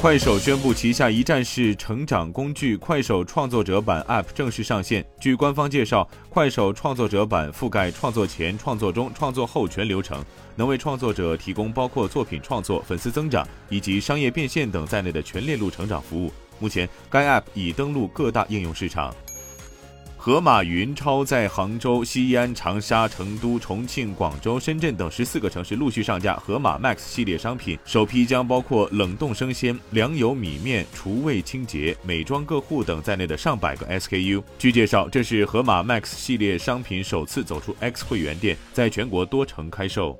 快手宣布旗下一站式成长工具“快手创作者版 ”App 正式上线。据官方介绍，快手创作者版覆盖创作前、创作中、创作后全流程，能为创作者提供包括作品创作、粉丝增长以及商业变现等在内的全链路成长服务。目前，该 App 已登陆各大应用市场。盒马云超在杭州、西安、长沙、成都、重庆、广州、深圳等十四个城市陆续上架盒马 Max 系列商品，首批将包括冷冻生鲜、粮油米面、厨卫清洁、美妆个护等在内的上百个 SKU。据介绍，这是盒马 Max 系列商品首次走出 X 会员店，在全国多城开售。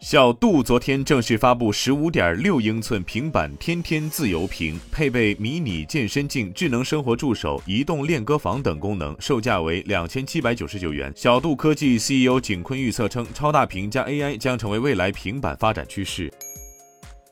小度昨天正式发布十五点六英寸平板天天自由屏，配备迷你健身镜、智能生活助手、移动练歌房等功能，售价为两千七百九十九元。小度科技 CEO 景坤预测称，超大屏加 AI 将成为未来平板发展趋势。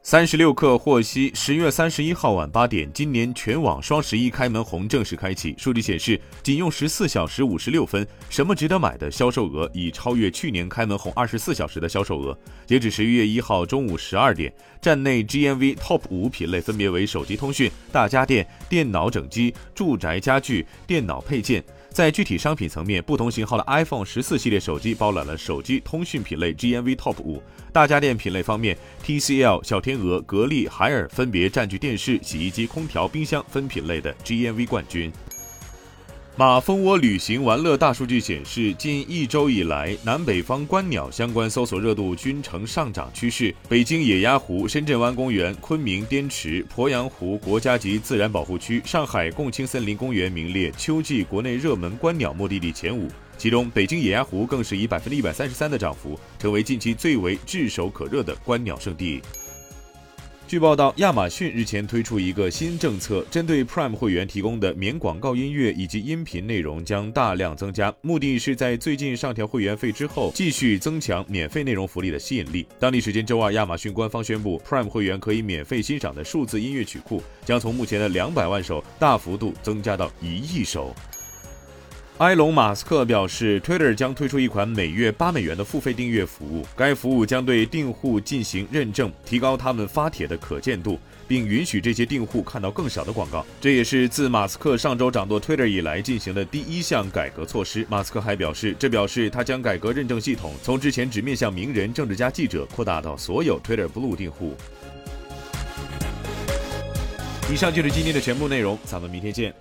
三十六氪获悉，十月三十一号晚八点，今年全网双十一开门红正式开启。数据显示，仅用十四小时五十六分，什么值得买的销售额已超越去年开门红二十四小时的销售额。截止十一月一号中午十二点，站内 GMV TOP 五品类分别为手机通讯、大家电、电脑整机、住宅家具、电脑配件。在具体商品层面，不同型号的 iPhone 十四系列手机包揽了手机通讯品类 GMV Top 五。大家电品类方面，TCL、小天鹅、格力、海尔分别占据电视、洗衣机、空调、冰箱分品类的 GMV 冠军。马蜂窝旅行玩乐大数据显示，近一周以来，南北方观鸟相关搜索热度均呈上涨趋势。北京野鸭湖、深圳湾公园、昆明滇池、鄱阳湖国家级自然保护区、上海共青森林公园名列秋季国内热门观鸟目的地前五，其中北京野鸭湖更是以百分之一百三十三的涨幅，成为近期最为炙手可热的观鸟圣地。据报道，亚马逊日前推出一个新政策，针对 Prime 会员提供的免广告音乐以及音频内容将大量增加，目的是在最近上调会员费之后，继续增强免费内容福利的吸引力。当地时间周二，亚马逊官方宣布，Prime 会员可以免费欣赏的数字音乐曲库将从目前的两百万首大幅度增加到一亿首。埃隆·马斯克表示，Twitter 将推出一款每月八美元的付费订阅服务。该服务将对订户进行认证，提高他们发帖的可见度，并允许这些订户看到更少的广告。这也是自马斯克上周掌舵 Twitter 以来进行的第一项改革措施。马斯克还表示，这表示他将改革认证系统，从之前只面向名人、政治家、记者，扩大到所有 Twitter Blue 订户。以上就是今天的全部内容，咱们明天见。